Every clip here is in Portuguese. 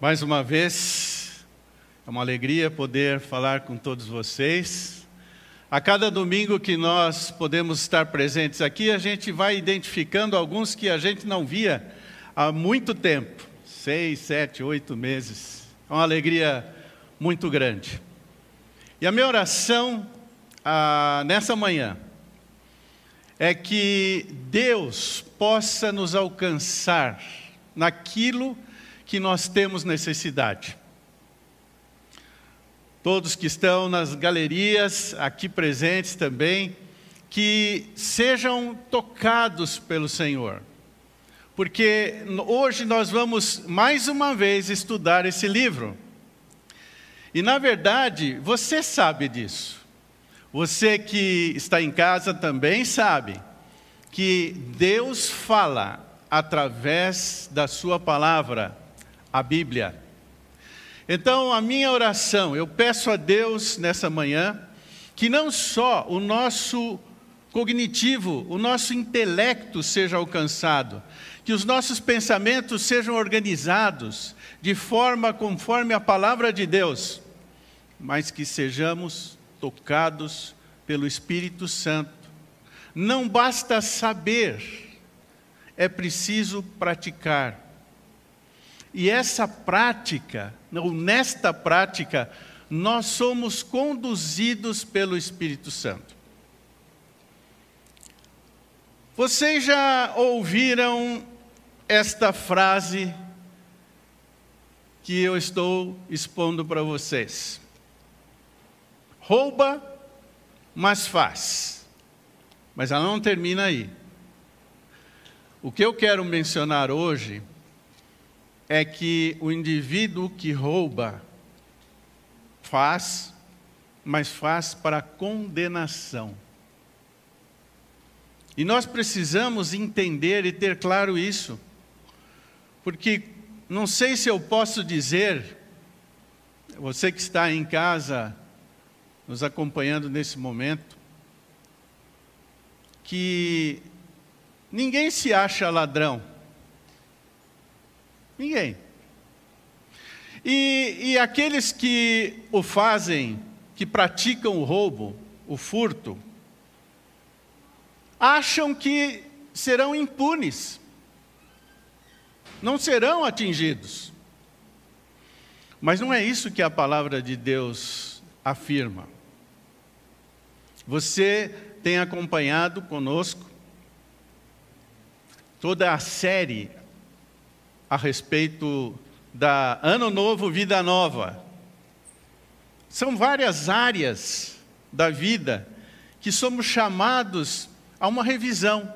Mais uma vez, é uma alegria poder falar com todos vocês. A cada domingo que nós podemos estar presentes aqui, a gente vai identificando alguns que a gente não via há muito tempo seis, sete, oito meses. É uma alegria muito grande. E a minha oração ah, nessa manhã é que Deus possa nos alcançar naquilo que nós temos necessidade. Todos que estão nas galerias, aqui presentes também, que sejam tocados pelo Senhor. Porque hoje nós vamos mais uma vez estudar esse livro. E na verdade, você sabe disso. Você que está em casa também sabe que Deus fala através da Sua palavra a Bíblia. Então, a minha oração, eu peço a Deus nessa manhã, que não só o nosso cognitivo, o nosso intelecto seja alcançado, que os nossos pensamentos sejam organizados de forma conforme a palavra de Deus, mas que sejamos tocados pelo Espírito Santo. Não basta saber, é preciso praticar. E essa prática, ou nesta prática, nós somos conduzidos pelo Espírito Santo. Vocês já ouviram esta frase que eu estou expondo para vocês? Rouba, mas faz. Mas ela não termina aí. O que eu quero mencionar hoje é que o indivíduo que rouba faz, mas faz para condenação. E nós precisamos entender e ter claro isso, porque não sei se eu posso dizer, você que está em casa nos acompanhando nesse momento, que ninguém se acha ladrão. Ninguém. E, e aqueles que o fazem, que praticam o roubo, o furto, acham que serão impunes, não serão atingidos. Mas não é isso que a palavra de Deus afirma. Você tem acompanhado conosco toda a série a respeito da Ano Novo, Vida Nova. São várias áreas da vida que somos chamados a uma revisão.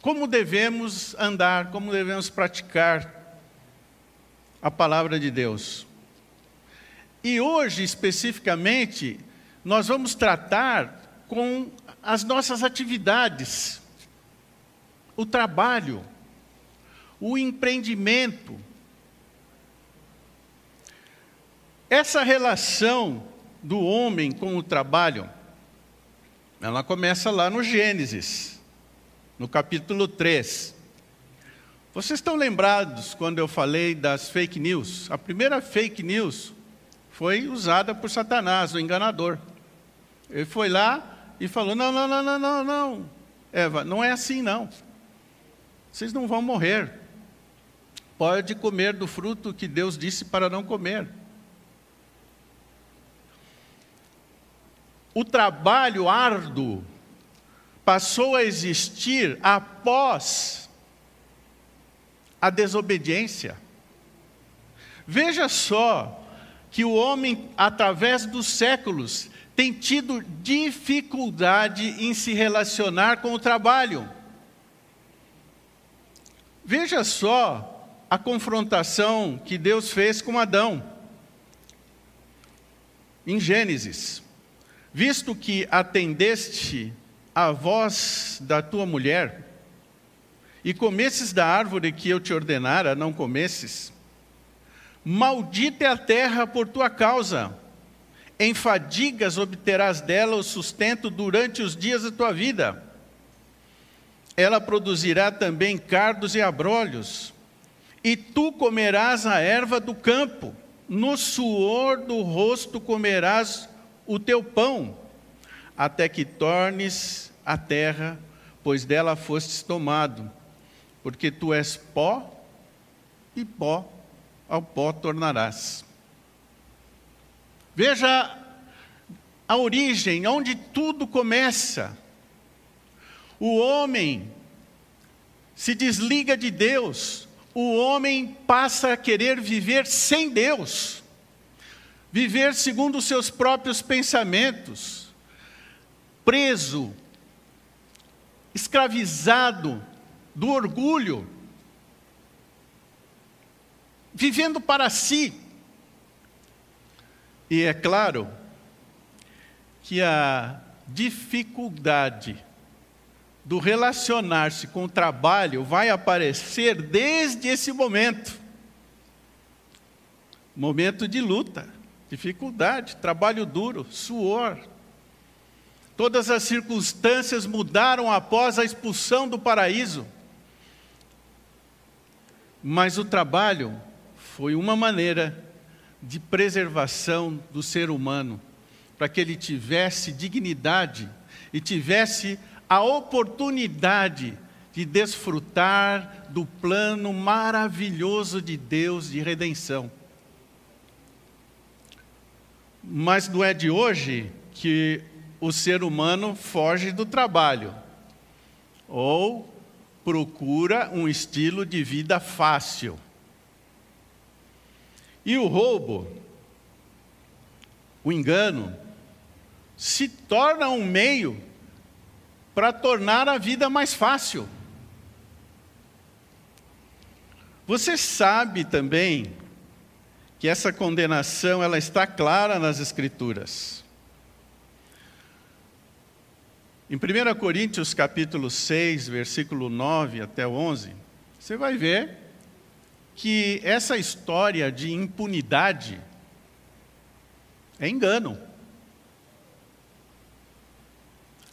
Como devemos andar, como devemos praticar a palavra de Deus. E hoje, especificamente, nós vamos tratar com as nossas atividades, o trabalho, o empreendimento. Essa relação do homem com o trabalho, ela começa lá no Gênesis, no capítulo 3. Vocês estão lembrados quando eu falei das fake news? A primeira fake news foi usada por Satanás, o enganador. Ele foi lá e falou: Não, não, não, não, não, não. Eva, não é assim não. Vocês não vão morrer pode comer do fruto que Deus disse para não comer. O trabalho árduo passou a existir após a desobediência. Veja só que o homem, através dos séculos, tem tido dificuldade em se relacionar com o trabalho. Veja só a confrontação que Deus fez com Adão. Em Gênesis, visto que atendeste à voz da tua mulher, e comesses da árvore que eu te ordenara, não comesses, maldita é a terra por tua causa, em fadigas obterás dela o sustento durante os dias da tua vida. Ela produzirá também cardos e abrolhos, e tu comerás a erva do campo, no suor do rosto comerás o teu pão, até que tornes a terra, pois dela fostes tomado, porque tu és pó, e pó ao pó tornarás. Veja a origem, onde tudo começa. O homem se desliga de Deus, o homem passa a querer viver sem Deus, viver segundo os seus próprios pensamentos, preso, escravizado do orgulho, vivendo para si. E é claro que a dificuldade do relacionar-se com o trabalho vai aparecer desde esse momento. Momento de luta, dificuldade, trabalho duro, suor. Todas as circunstâncias mudaram após a expulsão do paraíso. Mas o trabalho foi uma maneira de preservação do ser humano, para que ele tivesse dignidade e tivesse a oportunidade de desfrutar do plano maravilhoso de Deus de redenção. Mas não é de hoje que o ser humano foge do trabalho ou procura um estilo de vida fácil. E o roubo, o engano, se torna um meio para tornar a vida mais fácil. Você sabe também que essa condenação ela está clara nas escrituras. Em 1 Coríntios capítulo 6, versículo 9 até 11, você vai ver que essa história de impunidade é engano.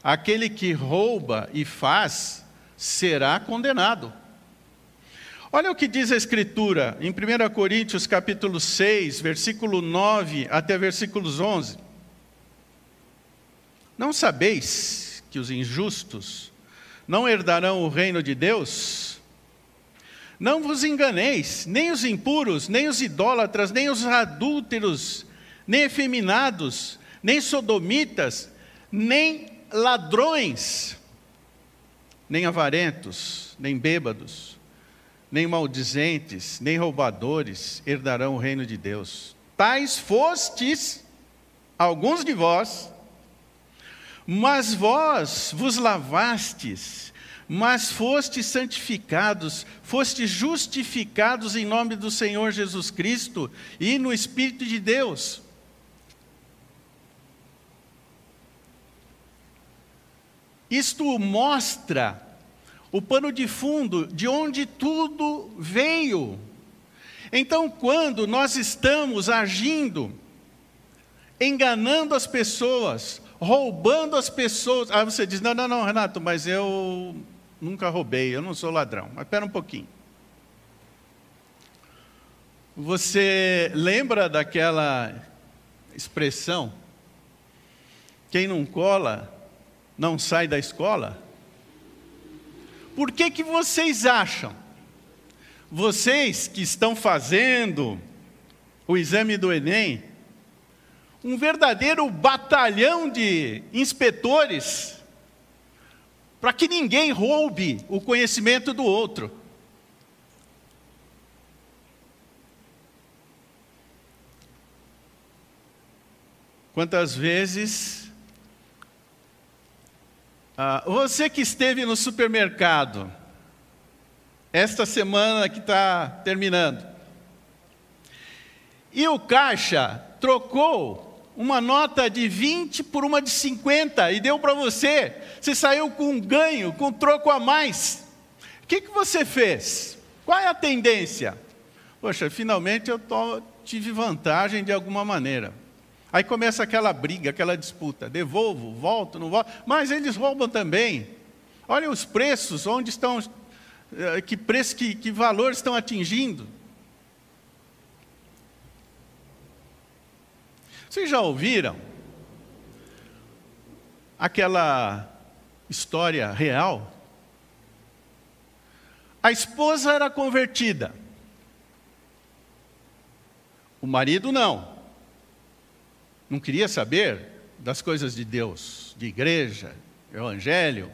Aquele que rouba e faz será condenado. Olha o que diz a Escritura em 1 Coríntios capítulo 6, versículo 9 até versículos 11. Não sabeis que os injustos não herdarão o reino de Deus? Não vos enganeis, nem os impuros, nem os idólatras, nem os adúlteros, nem efeminados, nem sodomitas, nem ladrões, nem avarentos, nem bêbados, nem maldizentes, nem roubadores herdarão o reino de Deus. Tais fostes alguns de vós, mas vós vos lavastes, mas fostes santificados, fostes justificados em nome do Senhor Jesus Cristo e no Espírito de Deus. Isto mostra o pano de fundo de onde tudo veio. Então, quando nós estamos agindo, enganando as pessoas, roubando as pessoas, aí você diz: não, não, não, Renato, mas eu nunca roubei, eu não sou ladrão. Mas espera um pouquinho. Você lembra daquela expressão? Quem não cola, não sai da escola? Por que, que vocês acham? Vocês que estão fazendo o exame do Enem, um verdadeiro batalhão de inspetores para que ninguém roube o conhecimento do outro. Quantas vezes ah, você que esteve no supermercado, esta semana que está terminando, e o caixa trocou uma nota de 20 por uma de 50 e deu para você, você saiu com um ganho, com um troco a mais. O que, que você fez? Qual é a tendência? Poxa, finalmente eu tô, tive vantagem de alguma maneira. Aí começa aquela briga, aquela disputa: devolvo, volto, não volto. Mas eles roubam também. Olha os preços, onde estão Eh, que preço, que, que valor estão atingindo? Vocês já ouviram aquela história real? A esposa era convertida. O marido não. Não queria saber das coisas de Deus, de igreja, evangelho.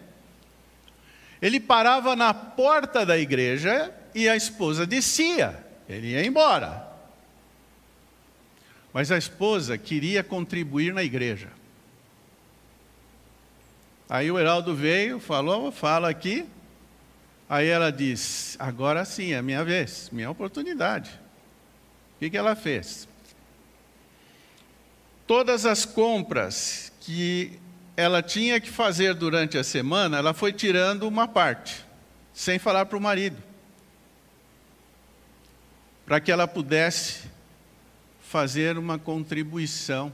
Ele parava na porta da igreja e a esposa descia. Ele ia embora. Mas a esposa queria contribuir na igreja. Aí o Heraldo veio, falou, fala aqui. Aí ela diz: agora sim, é minha vez, minha oportunidade. O que, que ela fez? Todas as compras que ela tinha que fazer durante a semana, ela foi tirando uma parte, sem falar para o marido, para que ela pudesse fazer uma contribuição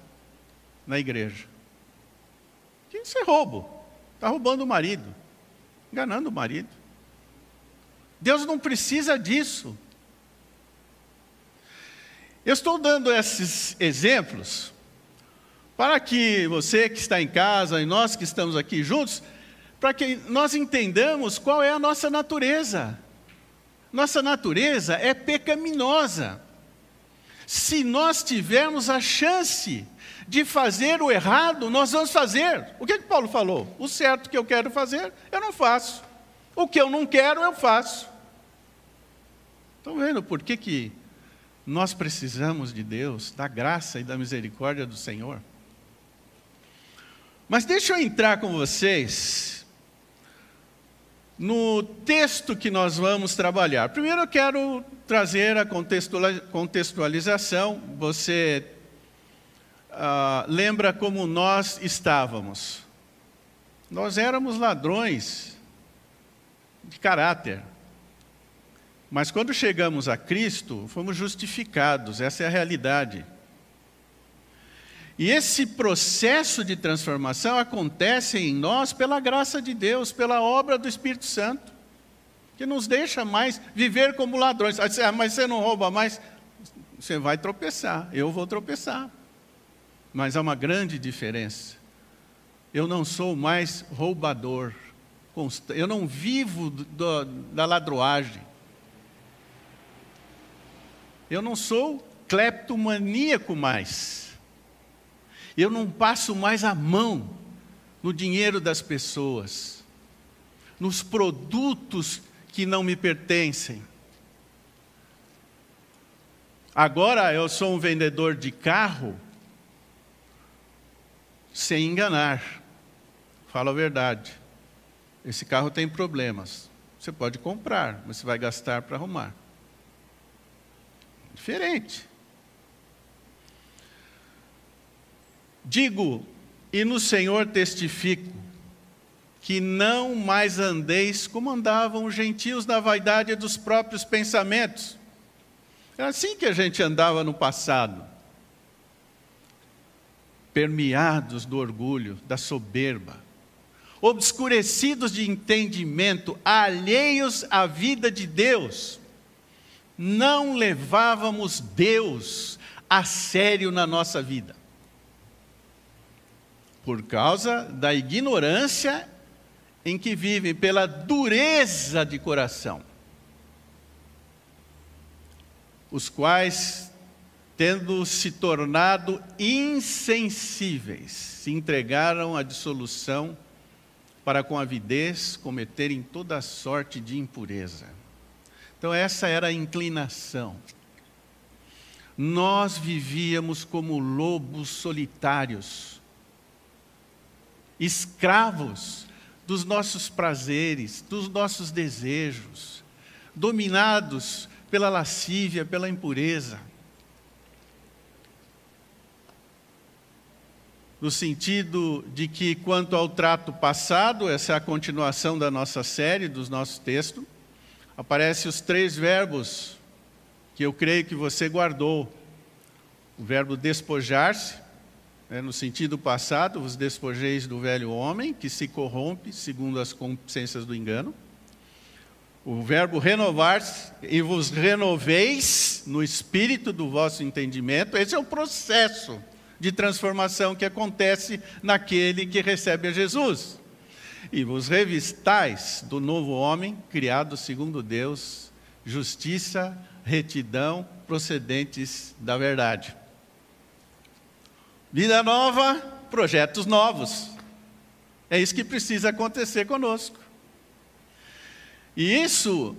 na igreja. Isso é roubo. Está roubando o marido, enganando o marido. Deus não precisa disso. Eu estou dando esses exemplos para que você que está em casa e nós que estamos aqui juntos, para que nós entendamos qual é a nossa natureza. Nossa natureza é pecaminosa. Se nós tivermos a chance de fazer o errado, nós vamos fazer. O que, que Paulo falou? O certo que eu quero fazer, eu não faço. O que eu não quero, eu faço. Estão vendo por que, que nós precisamos de Deus, da graça e da misericórdia do Senhor? Mas deixa eu entrar com vocês no texto que nós vamos trabalhar. Primeiro eu quero trazer a contextualização. Você ah, lembra como nós estávamos? Nós éramos ladrões de caráter. Mas quando chegamos a Cristo, fomos justificados, essa é a realidade. E esse processo de transformação acontece em nós pela graça de Deus, pela obra do Espírito Santo, que nos deixa mais viver como ladrões. Ah, mas você não rouba mais? Você vai tropeçar, eu vou tropeçar. Mas há uma grande diferença. Eu não sou mais roubador, eu não vivo do, da ladroagem. Eu não sou cleptomaníaco mais. Eu não passo mais a mão no dinheiro das pessoas, nos produtos que não me pertencem. Agora eu sou um vendedor de carro sem enganar. Falo a verdade. Esse carro tem problemas. Você pode comprar, mas você vai gastar para arrumar. Diferente. Digo, e no Senhor testifico, que não mais andeis como andavam os gentios na vaidade dos próprios pensamentos. Era assim que a gente andava no passado. Permeados do orgulho, da soberba, obscurecidos de entendimento, alheios à vida de Deus. Não levávamos Deus a sério na nossa vida por causa da ignorância em que vivem, pela dureza de coração, os quais, tendo se tornado insensíveis, se entregaram à dissolução para com avidez cometerem toda sorte de impureza. Então, essa era a inclinação. Nós vivíamos como lobos solitários, escravos dos nossos prazeres, dos nossos desejos, dominados pela lascívia, pela impureza. No sentido de que, quanto ao trato passado, essa é a continuação da nossa série, dos nossos textos, aparecem os três verbos que eu creio que você guardou: o verbo despojar-se, no sentido passado, vos despojeis do velho homem, que se corrompe segundo as consciências do engano. O verbo renovar-se, e vos renoveis no espírito do vosso entendimento, esse é o processo de transformação que acontece naquele que recebe a Jesus. E vos revistais do novo homem, criado segundo Deus, justiça, retidão, procedentes da verdade. Vida nova, projetos novos. É isso que precisa acontecer conosco. E isso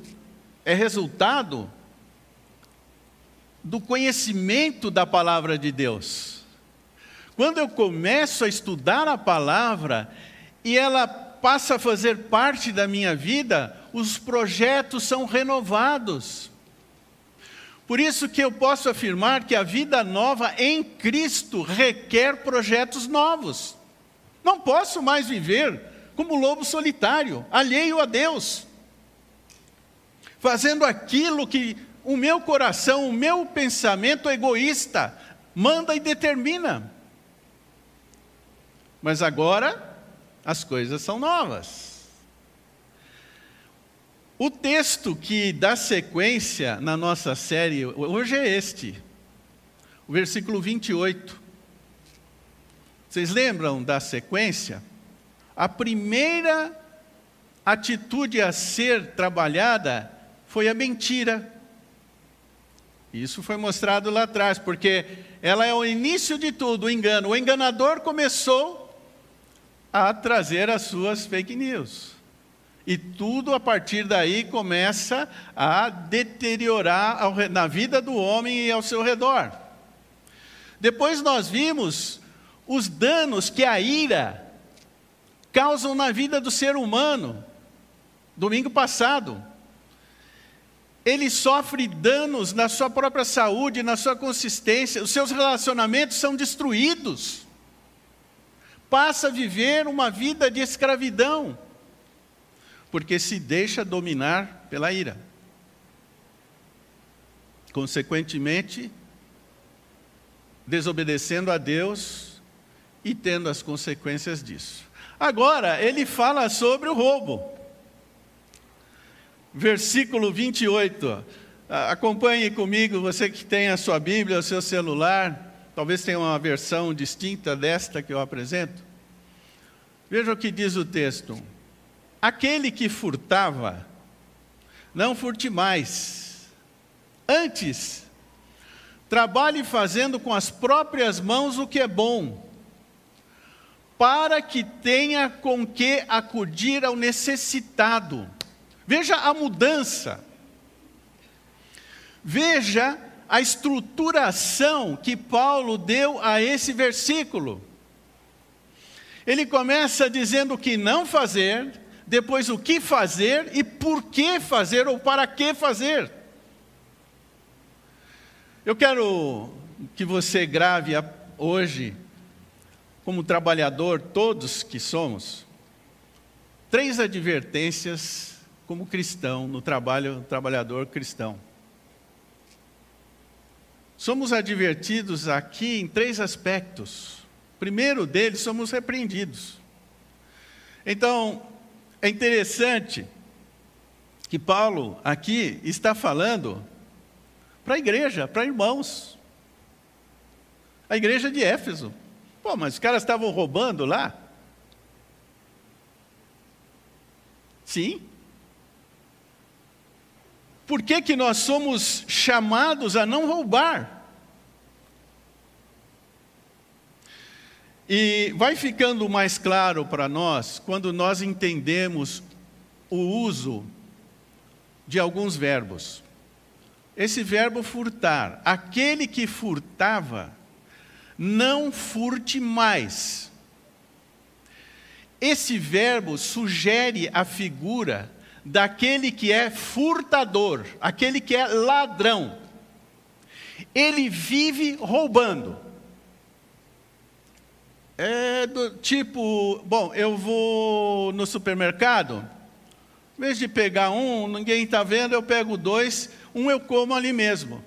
é resultado do conhecimento da palavra de Deus. Quando eu começo a estudar a palavra e ela passa a fazer parte da minha vida, os projetos são renovados. Por isso que eu posso afirmar que a vida nova em Cristo requer projetos novos. Não posso mais viver como lobo solitário, alheio a Deus, fazendo aquilo que o meu coração, o meu pensamento egoísta manda e determina. Mas agora as coisas são novas. O texto que dá sequência na nossa série hoje é este, o versículo 28. Vocês lembram da sequência? A primeira atitude a ser trabalhada foi a mentira. Isso foi mostrado lá atrás, porque ela é o início de tudo, o engano. O enganador começou a trazer as suas fake news. E tudo a partir daí começa a deteriorar na vida do homem e ao seu redor. Depois nós vimos os danos que a ira causam na vida do ser humano. Domingo passado, ele sofre danos na sua própria saúde, na sua consistência, os seus relacionamentos são destruídos. Passa a viver uma vida de escravidão porque se deixa dominar pela ira. Consequentemente, desobedecendo a Deus e tendo as consequências disso. Agora, ele fala sobre o roubo. Versículo 28. Acompanhe comigo, você que tem a sua Bíblia, o seu celular, talvez tenha uma versão distinta desta que eu apresento. Veja o que diz o texto. Aquele que furtava, não furte mais. Antes, trabalhe fazendo com as próprias mãos o que é bom, para que tenha com que acudir ao necessitado. Veja a mudança. Veja a estruturação que Paulo deu a esse versículo. Ele começa dizendo o que não fazer, depois o que fazer e por que fazer ou para que fazer. Eu quero que você grave hoje, como trabalhador, todos que somos, três advertências como cristão, no trabalho, trabalhador cristão. Somos advertidos aqui em três aspectos. Primeiro deles, somos repreendidos. Então, é interessante que Paulo aqui está falando para a igreja, para irmãos. A igreja de Éfeso. Pô, mas os caras estavam roubando lá? Sim. Por que, que nós somos chamados a não roubar? E vai ficando mais claro para nós quando nós entendemos o uso de alguns verbos. Esse verbo furtar, aquele que furtava, não furte mais. Esse verbo sugere a figura daquele que é furtador, aquele que é ladrão. Ele vive roubando. É do tipo, bom, eu vou no supermercado, em vez de pegar um, ninguém está vendo, eu pego dois, um eu como ali mesmo.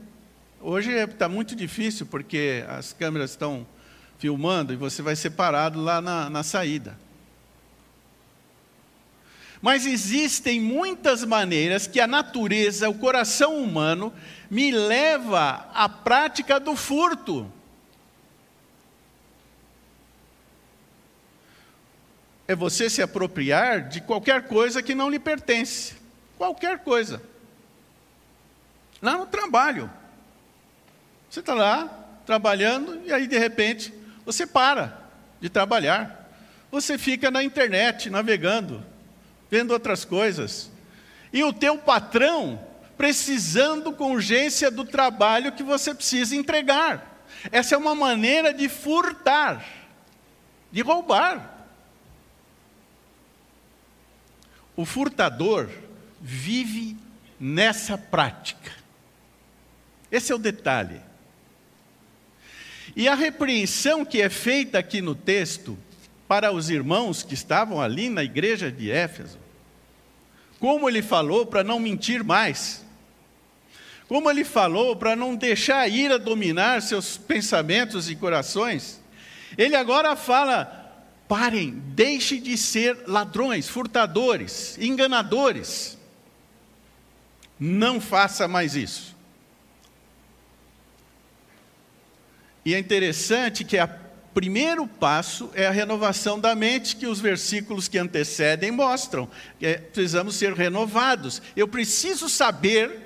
Hoje está muito difícil porque as câmeras estão filmando e você vai separado lá na, na saída. Mas existem muitas maneiras que a natureza, o coração humano, me leva à prática do furto. É você se apropriar de qualquer coisa que não lhe pertence. Qualquer coisa. Lá no trabalho. Você está lá, trabalhando, e aí de repente você para de trabalhar. Você fica na internet, navegando, vendo outras coisas. E o teu patrão precisando com urgência do trabalho que você precisa entregar. Essa é uma maneira de furtar, de roubar. O furtador vive nessa prática. Esse é o detalhe. E a repreensão que é feita aqui no texto para os irmãos que estavam ali na igreja de Éfeso, como ele falou para não mentir mais, como ele falou para não deixar a ira dominar seus pensamentos e corações, ele agora fala: parem, deixe de ser ladrões, furtadores, enganadores. Não faça mais isso. E é interessante que o primeiro passo é a renovação da mente, que os versículos que antecedem mostram. É, precisamos ser renovados. Eu preciso saber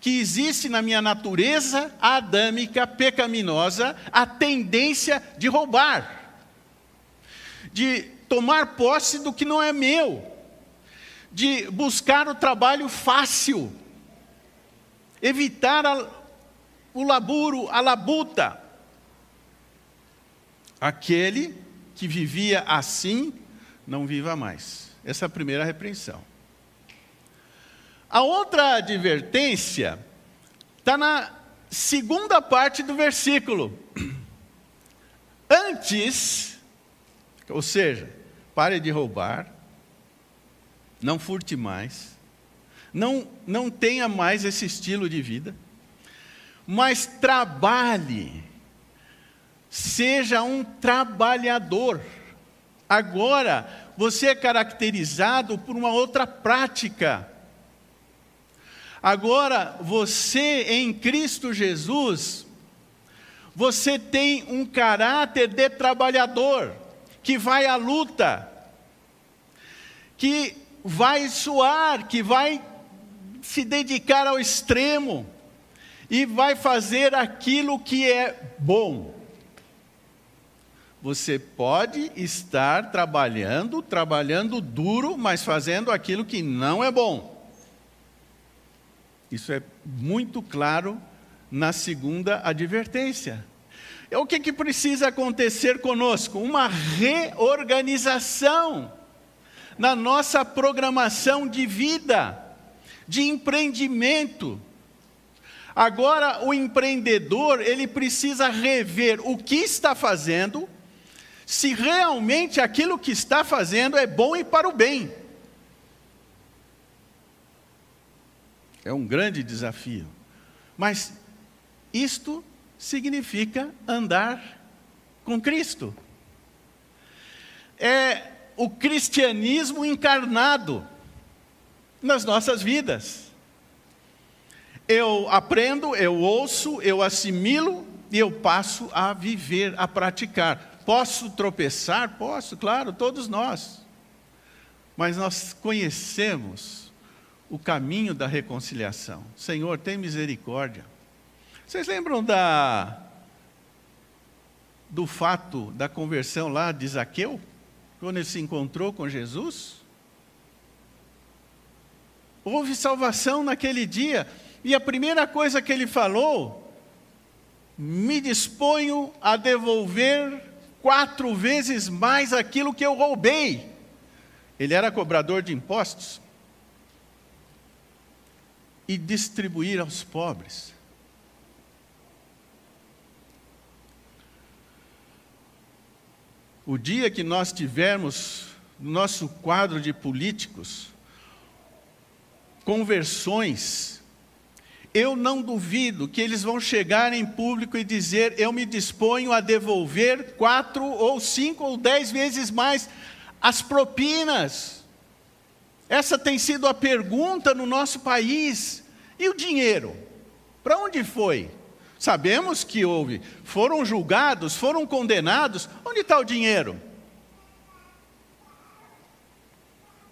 que existe na minha natureza adâmica, pecaminosa, a tendência de roubar, de tomar posse do que não é meu, de buscar o trabalho fácil, evitar a, o laburo, a labuta. Aquele que vivia assim, não viva mais. Essa é a primeira repreensão. A outra advertência está na segunda parte do versículo. Antes, ou seja, pare de roubar, não furte mais, não, não tenha mais esse estilo de vida, mas trabalhe Seja um trabalhador. Agora, você é caracterizado por uma outra prática. Agora, você em Cristo Jesus, você tem um caráter de trabalhador, que vai à luta, que vai suar, que vai se dedicar ao extremo e vai fazer aquilo que é bom. Você pode estar trabalhando, trabalhando duro, mas fazendo aquilo que não é bom. Isso é muito claro na segunda advertência. É o que, que precisa acontecer conosco? Uma reorganização na nossa programação de vida, de empreendimento. Agora, o empreendedor, ele precisa rever o que está fazendo se realmente aquilo que está fazendo é bom e para o bem. É um grande desafio. Mas isto significa andar com Cristo. É o cristianismo encarnado nas nossas vidas. Eu aprendo, eu ouço, eu assimilo e eu passo a viver, a praticar. Posso tropeçar? Posso, claro, todos nós. Mas nós conhecemos o caminho da reconciliação. Senhor, tem misericórdia. Vocês lembram da do fato da conversão lá de Zaqueu, quando ele se encontrou com Jesus? Houve salvação naquele dia, e a primeira coisa que ele falou, me disponho a devolver quatro vezes mais aquilo que eu roubei. Ele era cobrador de impostos. E distribuir aos pobres. O dia que nós tivermos no nosso quadro de políticos conversões eu não duvido que eles vão chegar em público e dizer: Eu me disponho a devolver quatro ou cinco ou dez vezes mais as propinas. Essa tem sido a pergunta no nosso país. E o dinheiro? Para onde foi? Sabemos que houve, foram julgados, foram condenados. Onde está o dinheiro?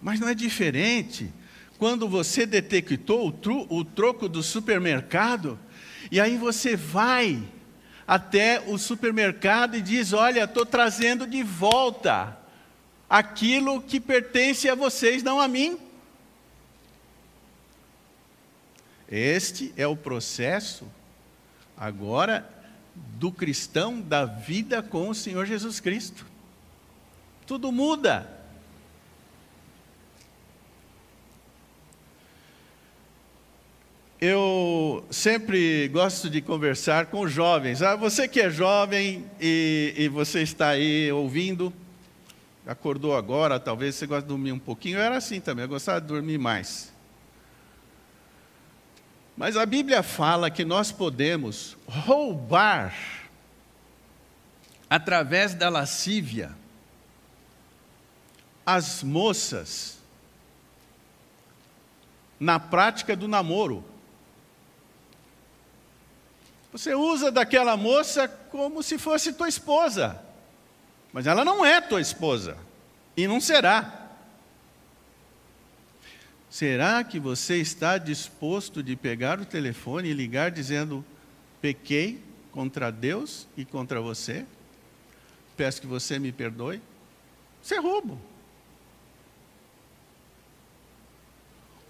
Mas não é diferente quando você detectou o, tru, o troco do supermercado, e aí você vai até o supermercado e diz: Olha, estou trazendo de volta aquilo que pertence a vocês, não a mim. Este é o processo, agora, do cristão da vida com o Senhor Jesus Cristo. Tudo muda. Eu sempre gosto de conversar com jovens. Ah, você que é jovem e, e você está aí ouvindo, acordou agora, talvez você goste de dormir um pouquinho. Eu era assim também, eu gostava de dormir mais. Mas a Bíblia fala que nós podemos roubar através da lascívia as moças na prática do namoro. Você usa daquela moça como se fosse tua esposa. Mas ela não é tua esposa e não será. Será que você está disposto de pegar o telefone e ligar dizendo: pequei contra Deus e contra você? Peço que você me perdoe? Isso é roubo.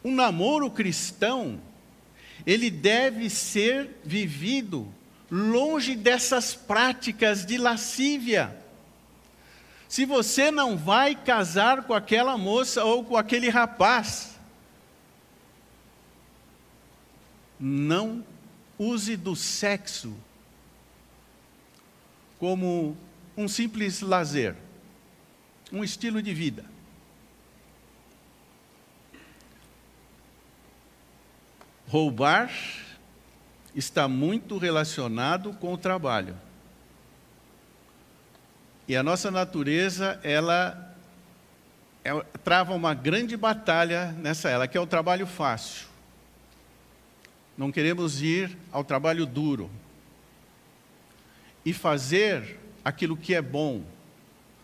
Um namoro cristão, ele deve ser vivido longe dessas práticas de lascívia. Se você não vai casar com aquela moça ou com aquele rapaz, não use do sexo como um simples lazer, um estilo de vida. Roubar está muito relacionado com o trabalho. E a nossa natureza, ela, ela trava uma grande batalha nessa, ela quer o trabalho fácil. Não queremos ir ao trabalho duro e fazer aquilo que é bom.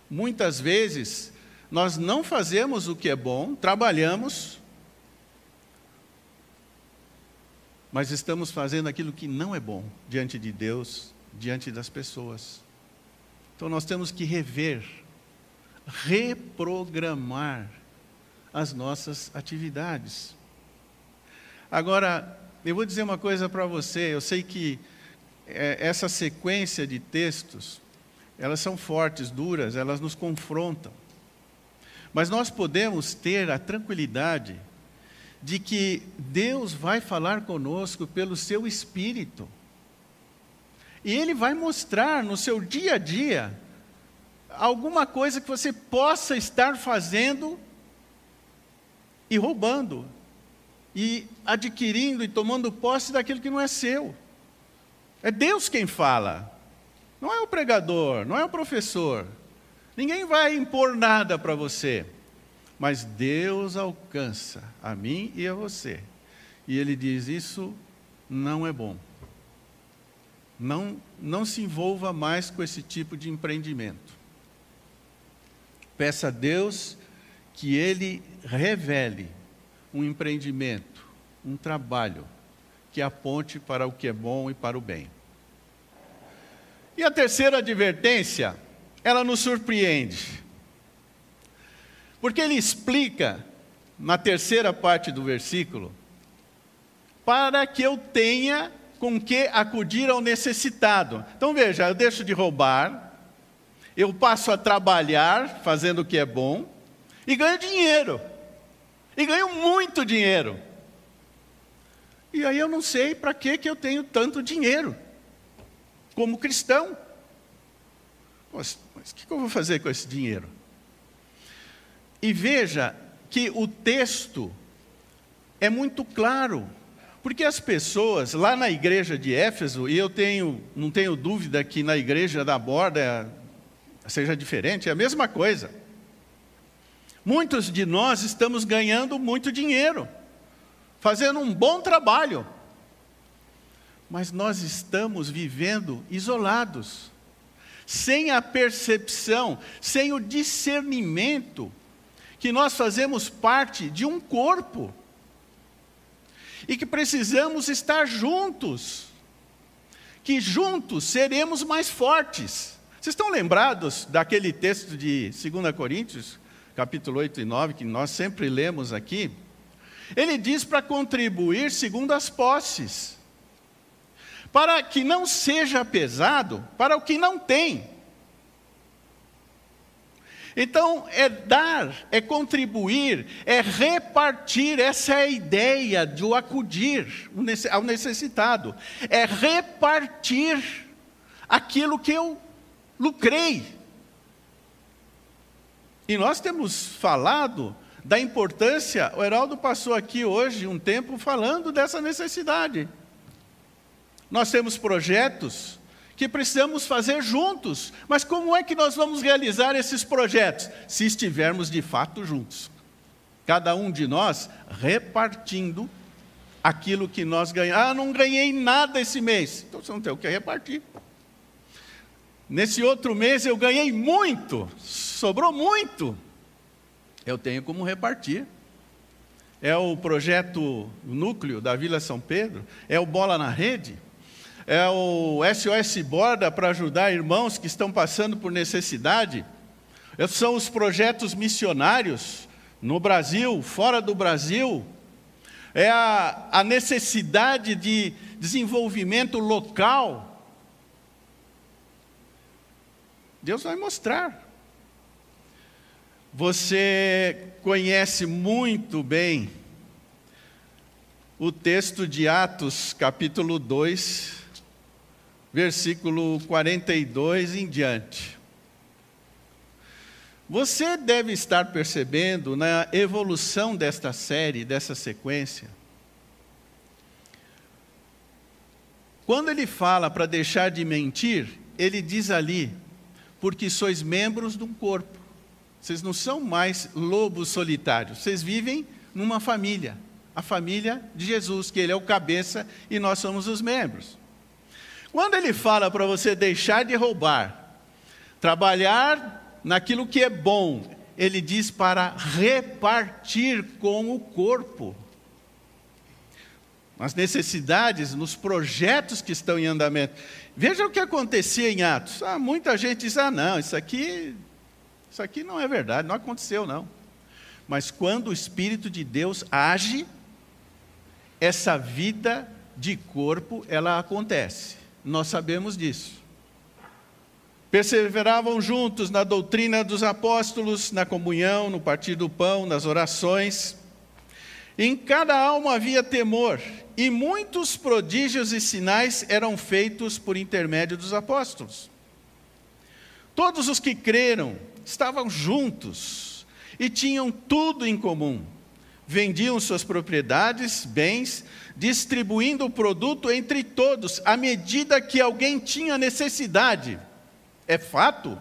Muitas vezes nós não fazemos o que é bom, trabalhamos, mas estamos fazendo aquilo que não é bom diante de Deus, diante das pessoas. Então nós temos que rever, reprogramar as nossas atividades. Agora, eu vou dizer uma coisa para você, eu sei que é, essa sequência de textos, elas são fortes, duras, elas nos confrontam. Mas nós podemos ter a tranquilidade de que Deus vai falar conosco pelo seu Espírito. E Ele vai mostrar no seu dia a dia alguma coisa que você possa estar fazendo e roubando, e adquirindo e tomando posse daquilo que não é seu. É Deus quem fala, não é o pregador, não é o professor. Ninguém vai impor nada para você, mas Deus alcança a mim e a você. E Ele diz: Isso não é bom. Não, não se envolva mais com esse tipo de empreendimento. Peça a Deus que Ele revele um empreendimento, um trabalho que aponte para o que é bom e para o bem. E a terceira advertência, ela nos surpreende. Porque ele explica, na terceira parte do versículo, para que eu tenha com que acudir ao necessitado. Então veja, eu deixo de roubar, eu passo a trabalhar fazendo o que é bom e ganho dinheiro. E ganho muito dinheiro. E aí eu não sei para que que eu tenho tanto dinheiro como cristão. Mas, o que, que eu vou fazer com esse dinheiro? E veja que o texto é muito claro. Porque as pessoas lá na igreja de Éfeso, e eu tenho, não tenho dúvida que na igreja da borda seja diferente, é a mesma coisa. Muitos de nós estamos ganhando muito dinheiro, fazendo um bom trabalho, mas nós estamos vivendo isolados, sem a percepção, sem o discernimento que nós fazemos parte de um corpo e que precisamos estar juntos, que juntos seremos mais fortes. Vocês estão lembrados daquele texto de 2 Coríntios, capítulo 8 e 9, que nós sempre lemos aqui? Ele diz para contribuir segundo as posses, para que não seja pesado para o que não tem então, é dar, é contribuir, é repartir, essa é a ideia do acudir ao necessitado. É repartir aquilo que eu lucrei. E nós temos falado da importância, o Heraldo passou aqui hoje um tempo falando dessa necessidade. Nós temos projetos que precisamos fazer juntos. Mas como é que nós vamos realizar esses projetos? Se estivermos de fato juntos. Cada um de nós repartindo aquilo que nós ganhamos. Ah, não ganhei nada esse mês. Então você não tem o que repartir. Nesse outro mês eu ganhei muito, sobrou muito. Eu tenho como repartir. É o projeto núcleo da Vila São Pedro, é o Bola na Rede é o SOS Borda para ajudar irmãos que estão passando por necessidade. Esses são os projetos missionários no Brasil, fora do Brasil. É a, a necessidade de desenvolvimento local. Deus vai mostrar. Você conhece muito bem o texto de Atos, capítulo 2, versículo 42 em diante. Você deve estar percebendo na evolução desta série, dessa sequência. Quando ele fala para deixar de mentir, ele diz ali, porque sois membros de um corpo. Vocês não são mais lobos solitários, vocês vivem numa família, a família de Jesus, que ele é o cabeça e nós somos os membros. Quando ele fala para você deixar de roubar, trabalhar naquilo que é bom, ele diz para repartir com o corpo. Nas necessidades, nos projetos que estão em andamento. Veja o que acontecia em Atos. Ah, muita gente diz: ah, não, isso aqui, isso aqui não é verdade, não aconteceu, não. Mas quando o Espírito de Deus age, essa vida de corpo, ela acontece. Nós sabemos disso. Perseveravam juntos na doutrina dos apóstolos, na comunhão, no partir do pão, nas orações. Em cada alma havia temor, e muitos prodígios e sinais eram feitos por intermédio dos apóstolos. Todos os que creram estavam juntos e tinham tudo em comum. Vendiam suas propriedades, bens, distribuindo o produto entre todos, à medida que alguém tinha necessidade. É fato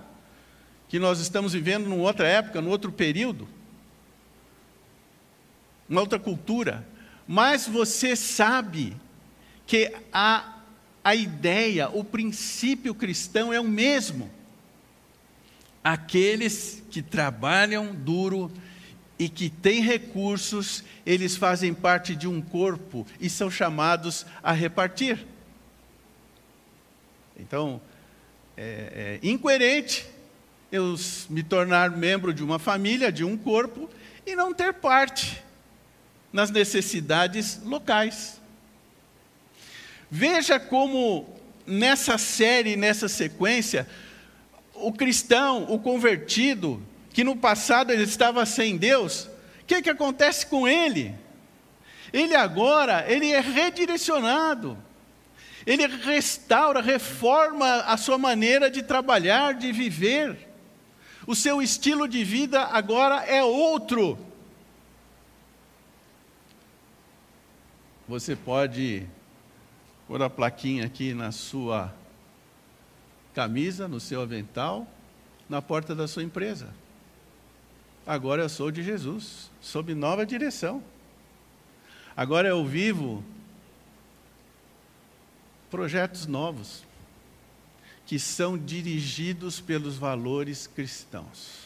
que nós estamos vivendo numa outra época, num outro período, uma outra cultura, mas você sabe que a, a ideia, o princípio cristão é o mesmo. Aqueles que trabalham duro e que têm recursos, eles fazem parte de um corpo e são chamados a repartir. Então, é, é incoerente eu me tornar membro de uma família, de um corpo, e não ter parte nas necessidades locais. Veja como nessa série, nessa sequência, o cristão, o convertido, que no passado ele estava sem Deus, o que, que acontece com ele? Ele agora, ele é redirecionado. Ele restaura, reforma a sua maneira de trabalhar, de viver. O seu estilo de vida agora é outro. Você pode pôr a plaquinha aqui na sua camisa, no seu avental, na porta da sua empresa. agora eu sou de Jesus, sob nova direção. Agora eu vivo projetos novos, que são dirigidos pelos valores cristãos.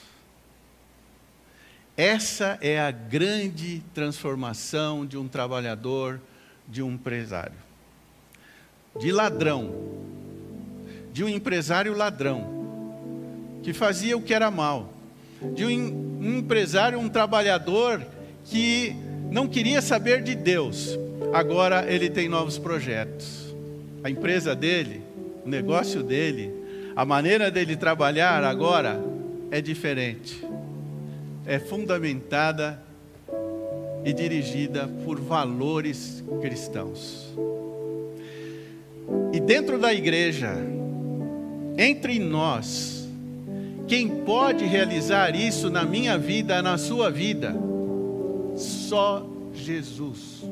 Essa é a grande transformação de um trabalhador, de um empresário. De ladrão, de um empresário ladrão, que fazia o que era mal. De um empresário, um trabalhador que não queria saber de Deus. Agora ele tem novos projetos. A empresa dele, o negócio dele, a maneira dele trabalhar agora é diferente é fundamentada e dirigida por valores cristãos. E dentro da igreja, entre nós, quem pode realizar isso na minha vida, na sua vida? Só Jesus.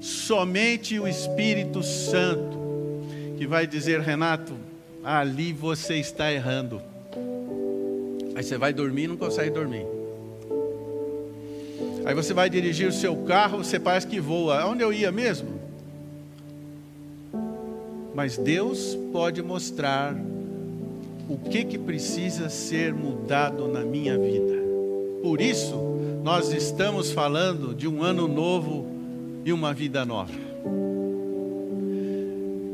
Somente o Espírito Santo que vai dizer, Renato, ali você está errando. Aí você vai dormir e não consegue dormir. Aí você vai dirigir o seu carro, você parece que voa. Onde eu ia mesmo? Mas Deus pode mostrar o que, que precisa ser mudado na minha vida. Por isso, nós estamos falando de um ano novo e uma vida nova.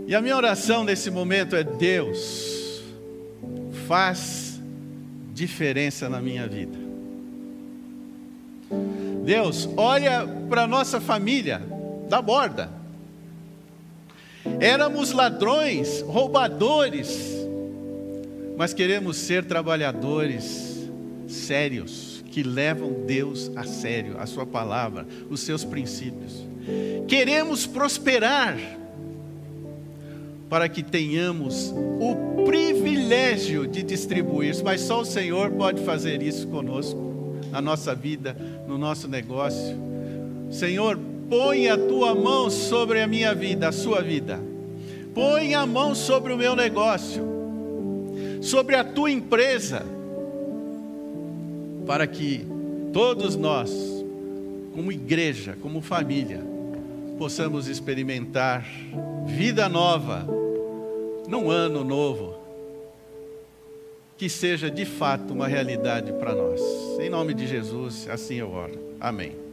E a minha oração nesse momento é: Deus, faz diferença na minha vida. Deus, olha para nossa família da borda. Éramos ladrões, roubadores, mas queremos ser trabalhadores sérios, que levam Deus a sério, a Sua palavra, os seus princípios. Queremos prosperar, para que tenhamos o privilégio de distribuir, mas só o Senhor pode fazer isso conosco, na nossa vida, no nosso negócio. Senhor, põe a tua mão sobre a minha vida, a sua vida. Põe a mão sobre o meu negócio, sobre a tua empresa, para que todos nós, como igreja, como família, possamos experimentar vida nova num ano novo, que seja de fato uma realidade para nós. Em nome de Jesus, assim eu oro. Amém.